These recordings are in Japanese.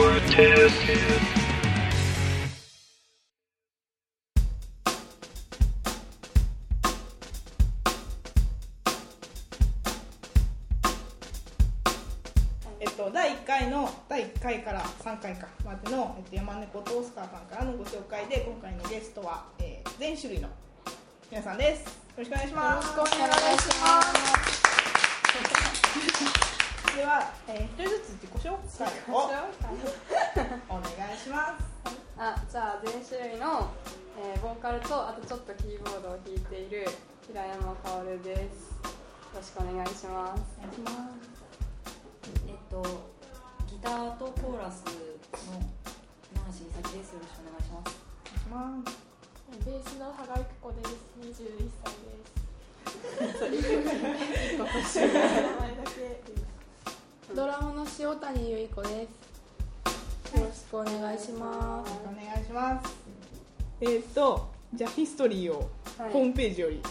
Fortis. えっと、第1回の第1回から3回かまでの、えっと、山猫とオスカーさんからのご紹介で今回のゲストは、えー、全種類の皆さんです。よろしくお願いします。よろしくお願いします では、えー、一人ずつ自己紹介をお願いしますあじゃあ全種類の、えーボーカルとあとちょっとキーボードを弾いている平山薫ですよろしくお願いしますお願いしますえっと、ギターとコーラスの長橋美咲です。よろしくお願いします。お願いしますベースの羽賀育子です。21歳です。ドラムの塩谷由衣子です。よろしくお願いします。お願いしますえーっとじゃあヒストリーをはい。ホームページより、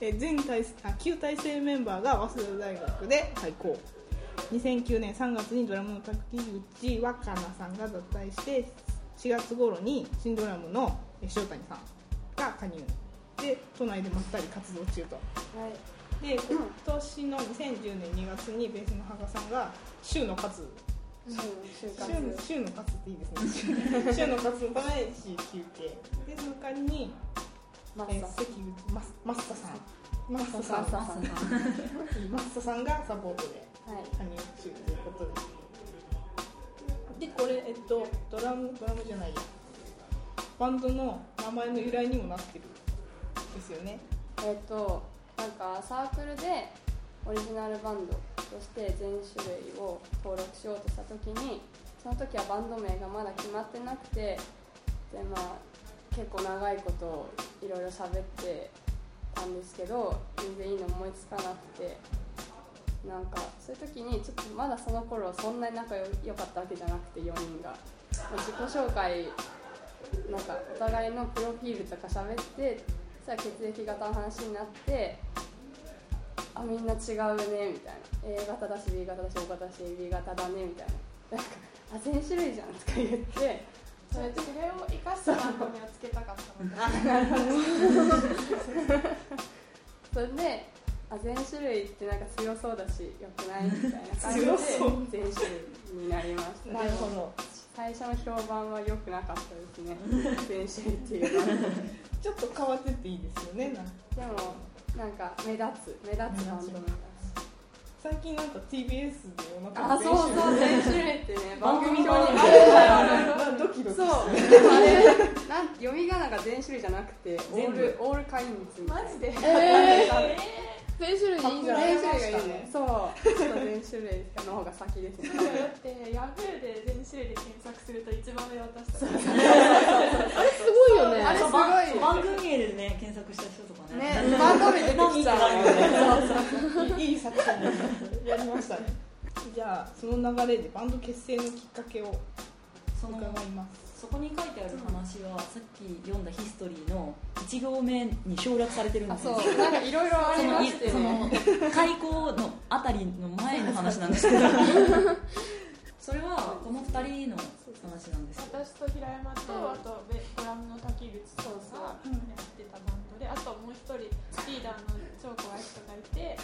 えー全体あ旧体制メンバーが早稲田大学で開校2009年3月にドラムの滝口若菜さんが脱退して4月頃に新ドラムのえー塩谷さんが加入。で都内でまったり活動中と。はいで今年の2010年2月にベースの羽賀さんが週の活。就就活週週の活っていいですね。週の活のために休憩。でその代わりにえーマッサ。関口マスマッサさん。マッサさん。マッサさん。マッサさんがサポートではい。加入中ということで。でこれえっとドラムドラムじゃないや。バンドの名前の由来にもなってる。んですよね。えっとなんかサークルでオリジナルバンドとして全種類を登録しようとした時にその時はバンド名がまだ決まってなくてでまあ結構長いこといろいろ喋ってたんですけど全然いいの思いつかなくてなんかそういう時にちょっとまだその頃そんなに仲良かったわけじゃなくて4人が。自己紹介なんかお互いのプロフィールとか喋ってさ血液型の話になってあみんな違うねみたいな。A 型だし B 型だし O 型だし AB 型だねみたいな。なんかあ全種類じゃんとか言って。それそれを生かした番組をつけたかったので。それであ全種類ってなんか強そうだしよくない？みたいな感じで全種類になりました。なるほど。最初の評判は良くなかったですね。全種類っていうのはちょっと変わってていいですよね。でもなんか目立つ目立つバンド最近なんか TBS でおあ腹そうそう全種類ってね 番組表にああるんだよあるドキドキそうでもあれなん読み仮名が全種類じゃなくてオールオールカインズみたいなマジで？え全種類でいいんじゃない全種類がいい ね。そう。そう。全種類の方が先ですねだってヤフーで全種類で検索すると一番目私たち。あれすごいよね。あれすごい番組名でね、検索した人とかね。ねバンド名出てきちゃう。よねいい作戦やりましたねじゃあその流れでバンド結成のきっかけを伺いますそこに書いてある話は、さっき読んだヒストリーの1行目に省略されてるんあですよ。そう。なんかいろいろありましてそのね開校のあたりの前の話なんですけど。それはこの2人の話なんですよ。私と平山と、あとベドラムの滝口さんがやってたバンドであともう一人リーダーの超怖い人がいて。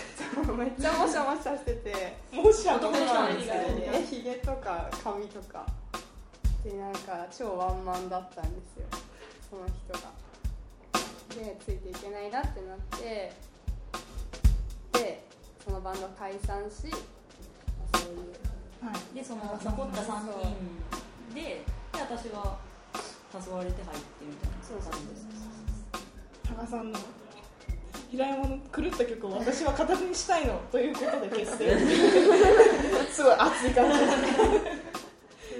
めっちゃもしゃもしゃしてて。もしあ男の人なんですけどねひげとか髪とか。でなんか超ワンマンだったんですよ。その人がでついていけないなってなってでそのバンド解散しそういうはい。でその残った3人でで私は誘われて入ってみたいなそうそう感じです加賀さんの平山の狂った曲を私は形にしたいのということで結成 すごい熱い感じ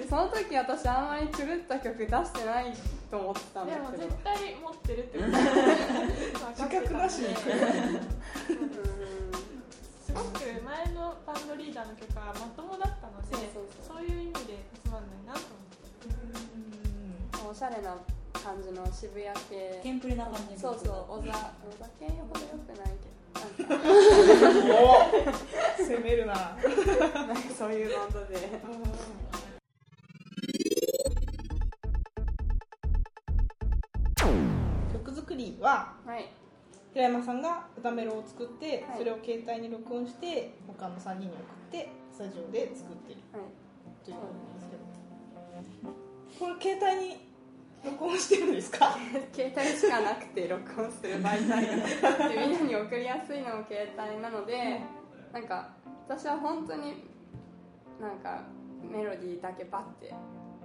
その時私あんまり狂った曲出してないと思ってたんだでもけど絶対持ってるってこと。自覚なしにすごく前のバンドリーダーの曲はまともだったのでそうそうそうそういう意味でつまん。ないなと思っておしゃれな感じの渋谷系テンプレな感じそうそう小田小田系ほどよくないけどなん。かお攻めるななん。かそういうバンドでははい。平山さんが歌メロを作って、はい。それを携帯に録音して他の3人に送ってスタジオで作ってる。はい。ということなんですけど。これ携帯に録音してるんですか？携帯しかなくて録音する媒体みんなに送りやすいのも携帯なので、なんか私は本当になんかメロディーだけバッて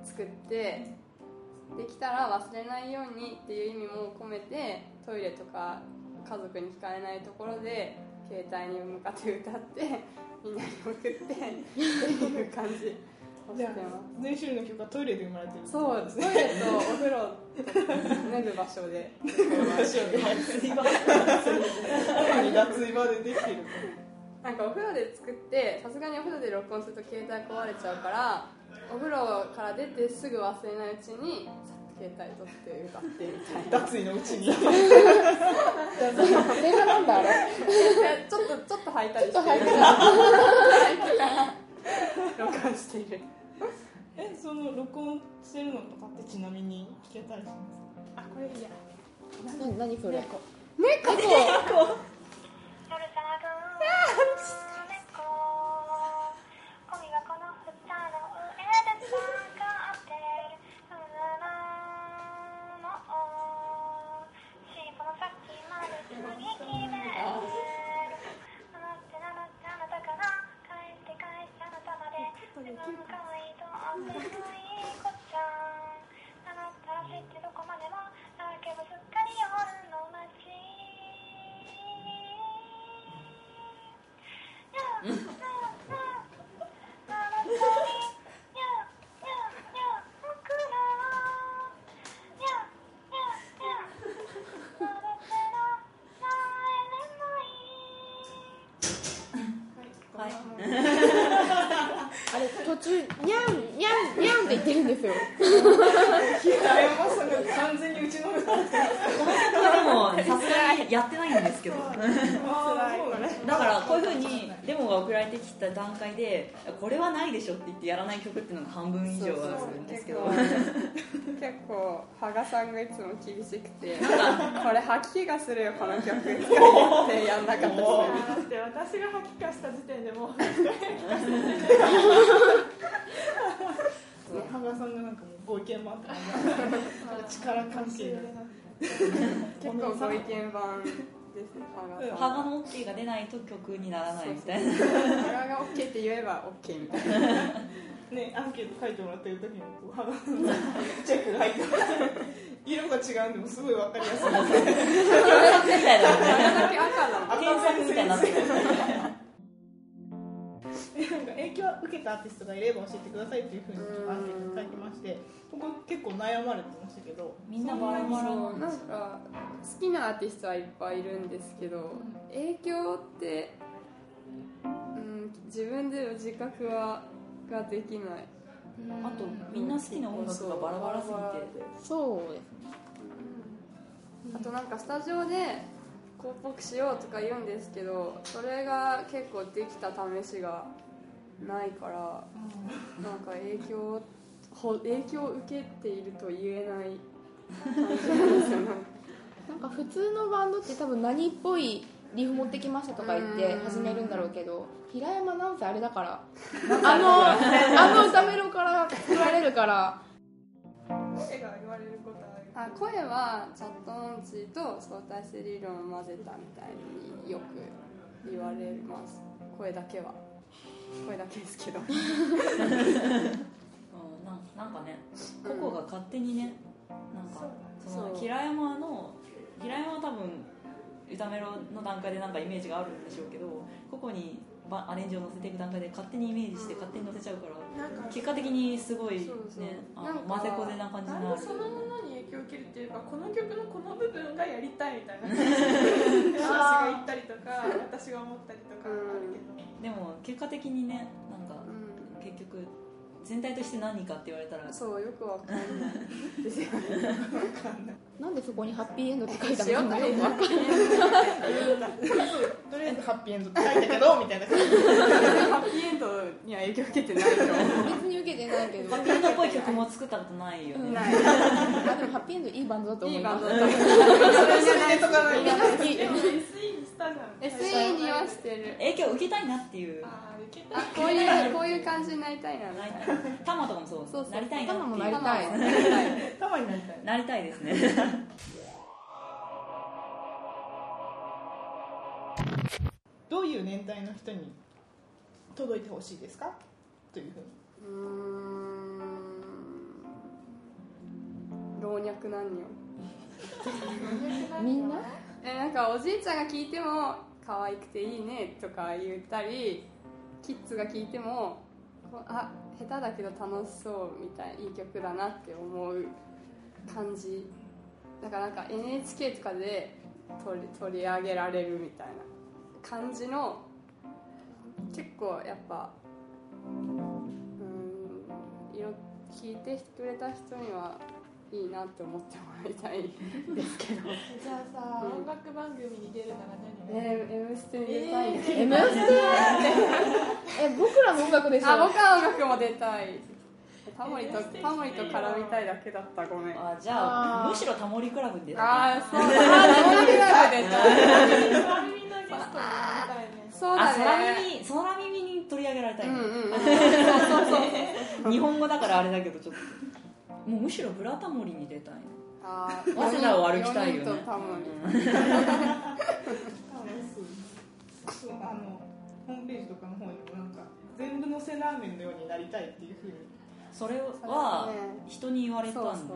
作ってできたら忘れないようにっていう意味も込めてトイレとか家族に聞かれないところで携帯に向かって歌って みんなに送ってっていう感じ。をしてじゃあます全種類の曲がトイレで生まれてるそうトイレとお風呂と脱ぐ場所で。特に 脱衣場でできてるなんかお風呂で作ってさすがにお風呂で録音すると携帯壊れちゃうからお風呂から出てすぐ忘れないうちにさっと携帯取って歌ってみたいな。脱衣のうちに。電話なんだあれ。でちょっとちょっと履いたりして。履いから録音して。いるえその録音してるのとかってちなみに聞けたりします？あこれいいや。な何それ？猫。夜騒ぐ猫の移いの良いこと言ってるんですよ。平山さんが完全にうちの中ででもさすがにやってないんですけど。ああそうだねだからこういうふうにデモが送られてきた段階でこれはないでしょって言ってやらない曲っていうのが半分以上はあるんですけど。結構羽賀さんがいつも厳しくて これ吐き気がするよこの曲ってやんなかったりする。だって私が吐きかした時点でもう羽賀さんがなんかもうご意見もあったか力関係で結構ご意見番ですね。羽賀の OK が出ないと曲にならないみたいな。羽賀が OK って言えば OK みたいなねアンケート書いてもらってる時にこう羽賀のチェックが入ってます。色が違うんでもすごいわかりやすい。ですねみたいなあれだけ赤なの 検索みたいになってる受けたアーティストがいれば教えてくださいっていうふうにアンケート書いてましてここ結構悩まれてましたけど。みんなバラバラなんか好きなアーティストはいっぱいいるんですけど影響って、うん、自分での自覚はができない。あとみんな好きな音楽がバラバラすぎて。そうです。あとなんかスタジオでこうっぽくしようとか言うんですけどそれが結構できた試しがないからなんか影響ほ影響を受けていると言えない感じなんですよね。なんか普通のバンドって多分何っぽいリフ持ってきましたとか言ってうん。始めるんだろうけど平山なんせあれだから。あのあの歌メロから作られるから。声が言われることある。あ声はチャット音痴と相対性理論を混ぜたみたいによく言われます。声だけは声だけですけど。うんなんなんかねココが勝手にねなんかその平山の平山は多分歌メロの段階でなんかイメージがあるんでしょうけどココにばアレンジを乗せていく段階で勝手にイメージして勝手に乗せちゃうから結果的にすすごいねそうそうあなんか混ぜこぜな感じになる。そのものに影響を受けるっていうかこの曲のこの部分がやりたいみたいな 私が言ったりとか私が思ったりとかあるけどでも結果的にねなんかう結局全体として何かって言われたらんそうよくわかんない。ですよねなんでそこにハッピーエンドって書いた塩のよくわか。んないとりあえずハッピーエンドって書いたけどみたいな感じ。でハッピーエンドには影響受けてないと思う別に受けてないけど。ハッピーエンドっぽい曲も作ったことないよね、ない。あでもハッピーエンドいいバンドだと思いいいバンドだと思う。それ入れとかない。とみんな好き。でも SE にしたじゃん SE にはしてる。影響受けたいなっていう。あー受けたあこういうこういう感じになりたいな。ない。りなたいタマとかもそうそうそう。なりたいなっていう。タマもなりたい。なりたい。たまになりたい。なりたいですね。どういう年代の人に届いてほしいですか？というふうに。うーん。老若男女。みんな？えなんかおじいちゃんが聞いても可愛くていいねとか言ったりキッズが聞いてもこうあ下手だけど楽しそうみたいいい曲だなって思う感じ。だからなんか NHK とかで取り取り上げられるみたいな感じの結構やっぱうん色聞いてくれた人にはいいなって思ってもらいたいですけど。じゃあさ、うん音楽番組に出るなら何を？えー、M ステに出たい。です、M ステ？え僕らの音楽でしょ？あ僕は音楽も出たい。タモリとタモリと絡みたいだけだったごめん。ああじゃあむしろタモリクラブに出たあーそうだタモリクラブ出たい。空耳のゲストになりたいね。そうあ空だね耳空耳に取り上げられたい、うんうんうん。日本語だからあれだけどちょっともうむしろブラタモリに出たいあ早稲田を歩きたいよね。4人とタモリそうあのホームページとかの方にもなんか全部のせラーメンのようになりたい。ってい。うふうにそれは人に言われたんですよ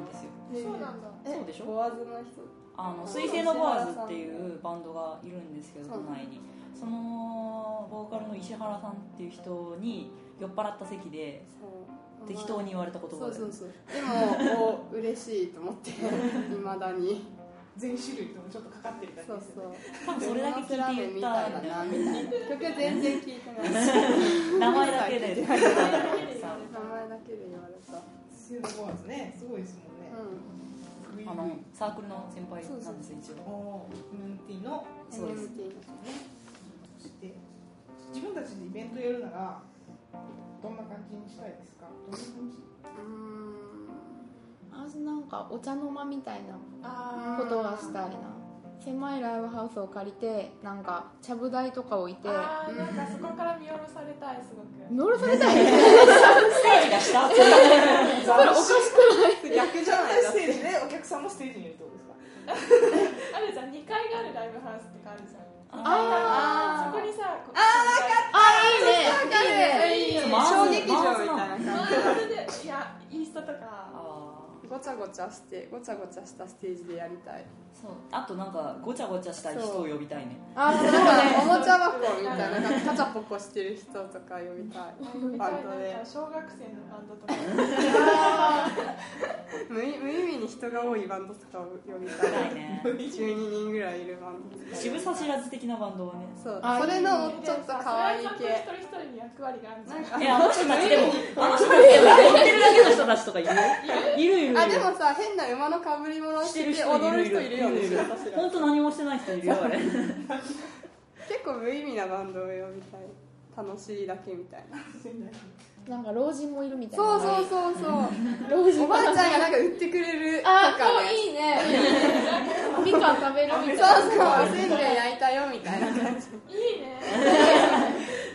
そうなんだそうでしょボワズの人あの水星のボアズってい。うバンドがい。るんですけど都内にそのボーカルの石原さんってい。う人に酔っ払った席で適当に言われた言葉でそうそうそう。でもお嬉しいと思って いまだに。全種類ともちょっとかかってるだけそうそうですよね。多分それだけ聞いて言った。みたいだなみたいな曲全然聞いてな。い名前だけで。名前だけで言われた。水曜のボアズね。すごいですもんね、うあのサークルの先輩なんです一応。おー MNT の。んそうです。して自分たちでイベントやるならどんな感じにしたいですか？どん。な感じうーん私なんかお茶の間みたいなあことがしたいな。狭いライブハウスを借りてなんかちゃぶ台とか置いて。あーなんかそこから見下ろされたいすごく。乗ろされたい？ステージが下それおかしく逆じゃないステージてでお客さんもステージにいるってことですか？あるじゃん2階があるライブハウスとかあるじゃん。あそこにさこああ小劇場みたいないやインスタとかあごちゃごちゃしてごちゃごちゃしたステージでやりたい。ーそう。あとなんかごちゃごちゃした人を呼びたいね。あなんかおもちゃ箱みたいななんかカチャポコしてる人とか呼びたい。呼びたい。なんバンドで。か小学生のバンドとか 無意無意味に人が多いバンドとかを呼びたい。ね。12人ぐらいいるバンド渋さ知らず的なバンドはね。そう。あそれのちょっと可愛い系。一人一人に役割があるじゃんなんか。えあの人たちでも あの人たちでも踊ってるだけの人たちとかいる。いるいる。いるあでもさ変な馬のかぶり物してて踊る人いるよね。本当何もしてない人いるよあれ。結構無意味なバンドを呼びたい楽しいだけみたいな。なんか老人もいるみたいな。そうそうそうそう。老人おばあちゃんがなんか売ってくれるとあかね。そういいね。みかん食べるみそうたいそうなおせんべい焼いたよみたいな。感じいいね。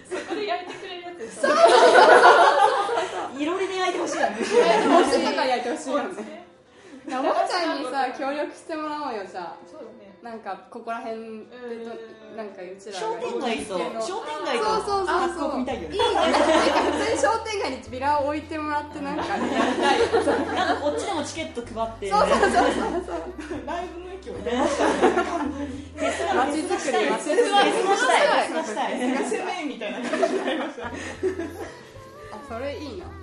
そこで焼いてくれるやつでしょ。いろりで焼いてほしいよね。むしろ焼いてほしいよねねおばあちゃんにさ協力してもらおう。よじゃあそう。だねなんかここら辺でどなんかうちら商店街と商店街とそうそうそうそう。いよね。なんか普通に商店街にビラを置いてもらってなんか。ねやりたいこっちでもチケット配って。そうそうそうそうライブの駅をね。街づくり街づくりフェスがしたいフェスがしたい攻めみたいな感じになり。ましたねあそれいいな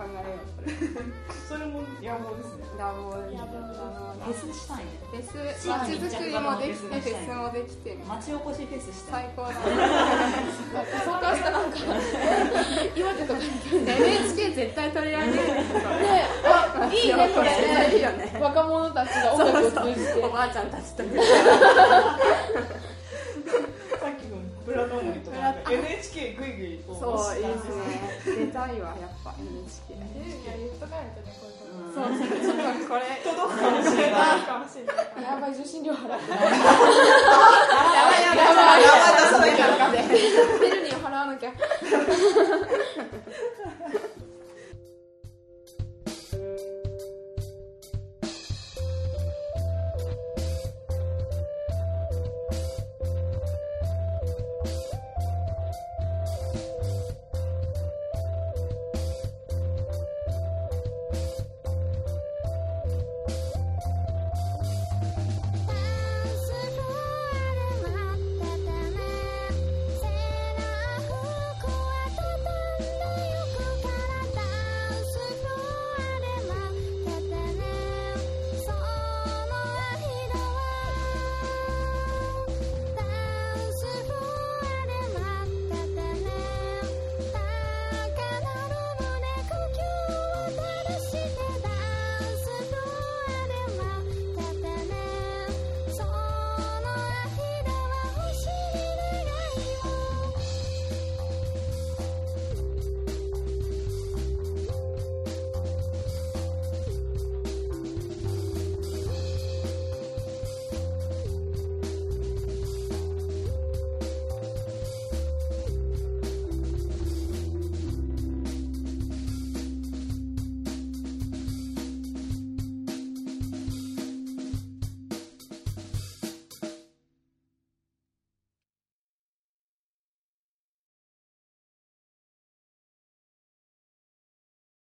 考えようそれ。それも野望ですね。ラボでフェスしたいね。フェス。街づくりもできてフェスもできて町おこしフェスしたい。最高だ。ねそうかしたなんか岩手とかに NHK 絶対取り上げる。ね。あいいね。これね若者たちが音楽を通じて。おばあちゃんたちとって NHK グイグイそう、いいですね。出たいわ、やっぱ NHK テレビは言っとかないとね、こういうこと。そう、ちょっとこれ届くかもしれないやばい、受信料払ってやばいやばい。やばいやばい出さなきゃペルに払わなきゃ。